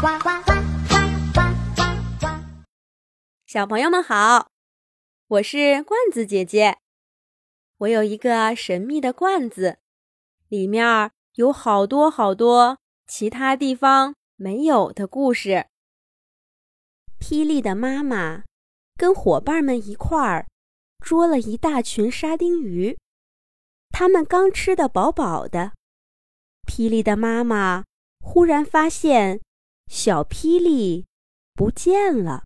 呱呱呱呱呱呱呱！小朋友们好，我是罐子姐姐。我有一个神秘的罐子，里面有好多好多其他地方没有的故事。霹雳的妈妈跟伙伴们一块儿捉了一大群沙丁鱼，他们刚吃得饱饱的。霹雳的妈妈忽然发现小霹雳不见了，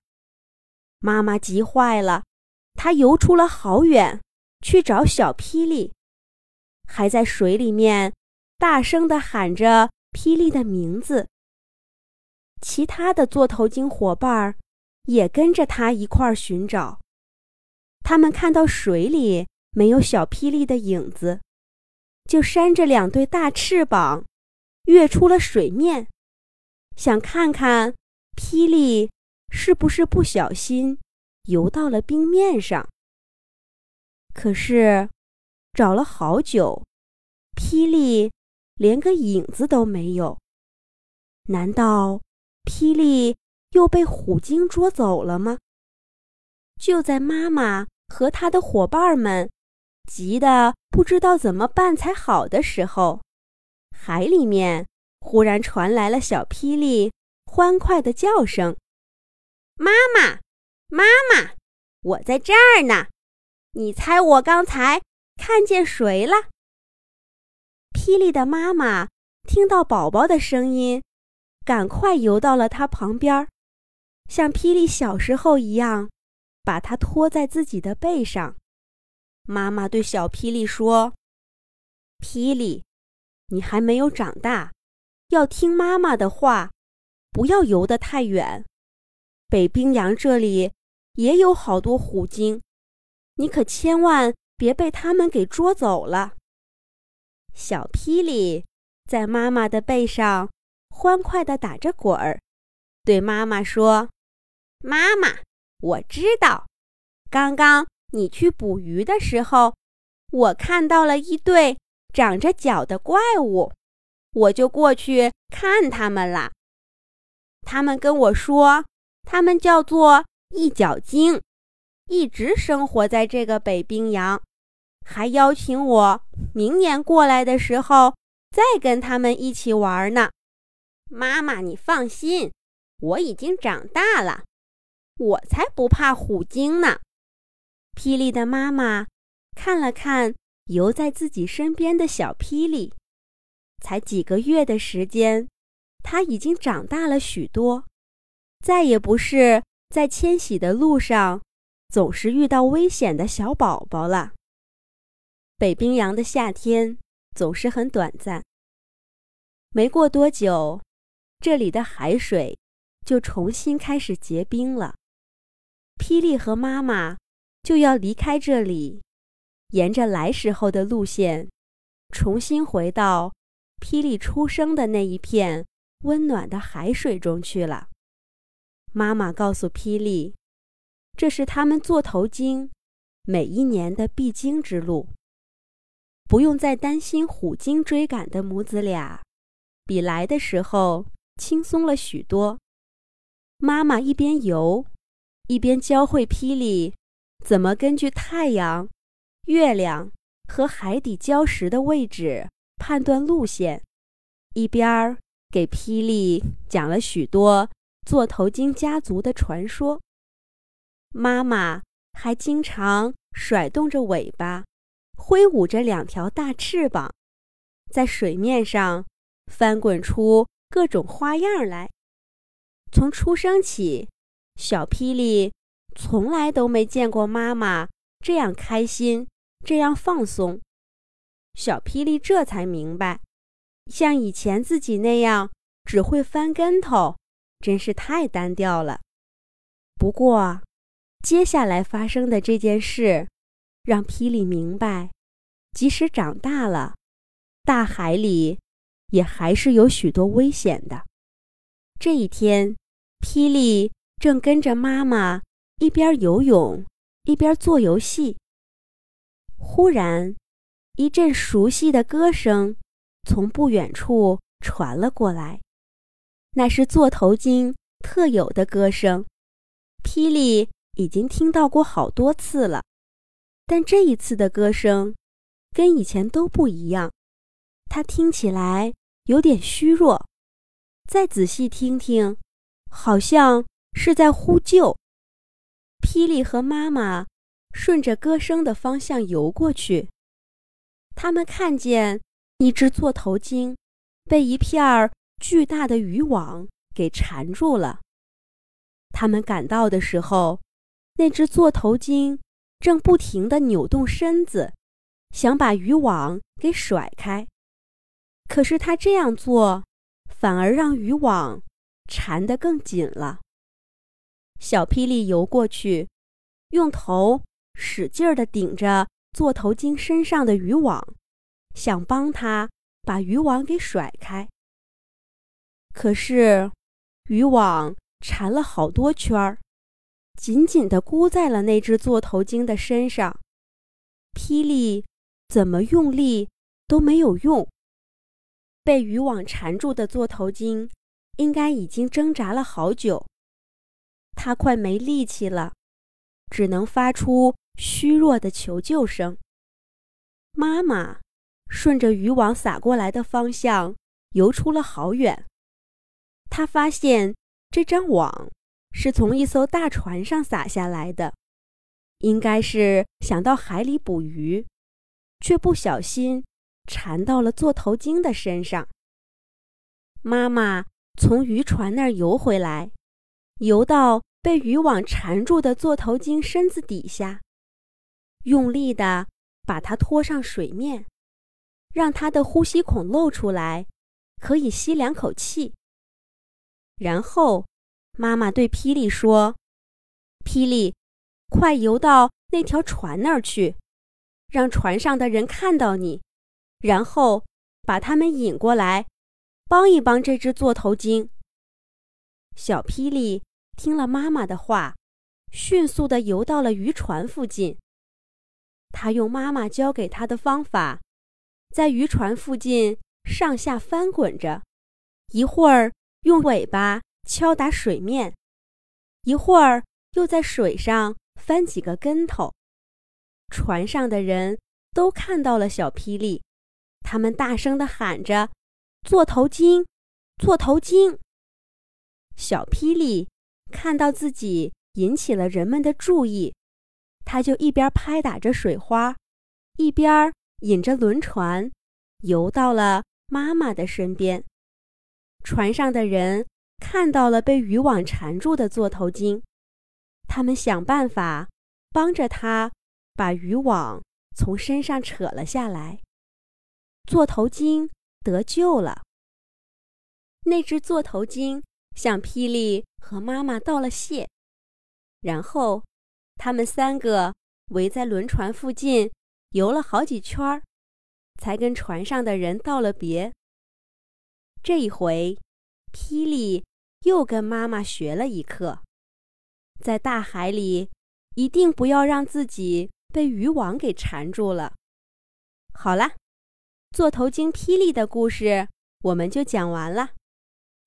妈妈急坏了，她游出了好远去找小霹雳，还在水里面大声地喊着霹雳的名字。其他的座头鲸伙伴也跟着他一块儿寻找，他们看到水里没有小霹雳的影子。就扇着两对大翅膀，跃出了水面，想看看霹雳是不是不小心游到了冰面上。可是找了好久，霹雳连个影子都没有。难道霹雳又被虎鲸捉走了吗？就在妈妈和她的伙伴们。急得不知道怎么办才好的时候，海里面忽然传来了小霹雳欢快的叫声：“妈妈，妈妈，我在这儿呢！你猜我刚才看见谁了？”霹雳的妈妈听到宝宝的声音，赶快游到了他旁边，像霹雳小时候一样，把他托在自己的背上。妈妈对小霹雳说：“霹雳，你还没有长大，要听妈妈的话，不要游得太远。北冰洋这里也有好多虎鲸，你可千万别被它们给捉走了。”小霹雳在妈妈的背上欢快地打着滚儿，对妈妈说：“妈妈，我知道，刚刚。”你去捕鱼的时候，我看到了一对长着脚的怪物，我就过去看他们了。他们跟我说，他们叫做一角鲸，一直生活在这个北冰洋，还邀请我明年过来的时候再跟他们一起玩呢。妈妈，你放心，我已经长大了，我才不怕虎鲸呢。霹雳的妈妈看了看游在自己身边的小霹雳，才几个月的时间，它已经长大了许多，再也不是在迁徙的路上总是遇到危险的小宝宝了。北冰洋的夏天总是很短暂，没过多久，这里的海水就重新开始结冰了。霹雳和妈妈。就要离开这里，沿着来时候的路线，重新回到霹雳出生的那一片温暖的海水中去了。妈妈告诉霹雳，这是他们座头鲸每一年的必经之路，不用再担心虎鲸追赶的母子俩，比来的时候轻松了许多。妈妈一边游，一边教会霹雳。怎么根据太阳、月亮和海底礁石的位置判断路线？一边儿给霹雳讲了许多座头鲸家族的传说。妈妈还经常甩动着尾巴，挥舞着两条大翅膀，在水面上翻滚出各种花样来。从出生起，小霹雳。从来都没见过妈妈这样开心，这样放松。小霹雳这才明白，像以前自己那样只会翻跟头，真是太单调了。不过，接下来发生的这件事，让霹雳明白，即使长大了，大海里也还是有许多危险的。这一天，霹雳正跟着妈妈。一边游泳，一边做游戏。忽然，一阵熟悉的歌声从不远处传了过来。那是座头鲸特有的歌声，霹雳已经听到过好多次了。但这一次的歌声跟以前都不一样，它听起来有点虚弱。再仔细听听，好像是在呼救。霹雳和妈妈顺着歌声的方向游过去，他们看见一只座头鲸被一片儿巨大的渔网给缠住了。他们赶到的时候，那只座头鲸正不停地扭动身子，想把渔网给甩开。可是它这样做，反而让渔网缠得更紧了。小霹雳游过去，用头使劲儿地顶着座头鲸身上的渔网，想帮它把渔网给甩开。可是，渔网缠了好多圈儿，紧紧地箍在了那只座头鲸的身上。霹雳怎么用力都没有用。被渔网缠住的座头鲸，应该已经挣扎了好久。他快没力气了，只能发出虚弱的求救声。妈妈顺着渔网撒过来的方向游出了好远。她发现这张网是从一艘大船上撒下来的，应该是想到海里捕鱼，却不小心缠到了座头鲸的身上。妈妈从渔船那儿游回来。游到被渔网缠住的座头鲸身子底下，用力地把它拖上水面，让它的呼吸孔露出来，可以吸两口气。然后，妈妈对霹雳说：“霹雳，快游到那条船那儿去，让船上的人看到你，然后把他们引过来，帮一帮这只座头鲸。”小霹雳听了妈妈的话，迅速地游到了渔船附近。他用妈妈教给他的方法，在渔船附近上下翻滚着，一会儿用尾巴敲打水面，一会儿又在水上翻几个跟头。船上的人都看到了小霹雳，他们大声地喊着：“座头鲸，座头鲸！”小霹雳看到自己引起了人们的注意，他就一边拍打着水花，一边引着轮船游到了妈妈的身边。船上的人看到了被渔网缠住的座头鲸，他们想办法帮着他把渔网从身上扯了下来。座头鲸得救了。那只座头鲸。向霹雳和妈妈道了谢，然后他们三个围在轮船附近游了好几圈儿，才跟船上的人道了别。这一回，霹雳又跟妈妈学了一课，在大海里一定不要让自己被渔网给缠住了。好啦，座头鲸霹雳的故事我们就讲完了，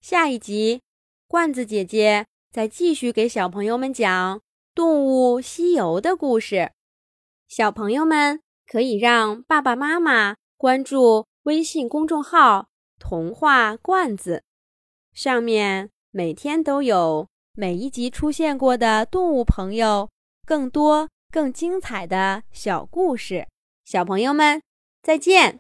下一集。罐子姐姐再继续给小朋友们讲《动物西游》的故事，小朋友们可以让爸爸妈妈关注微信公众号“童话罐子”，上面每天都有每一集出现过的动物朋友更多、更精彩的小故事。小朋友们，再见。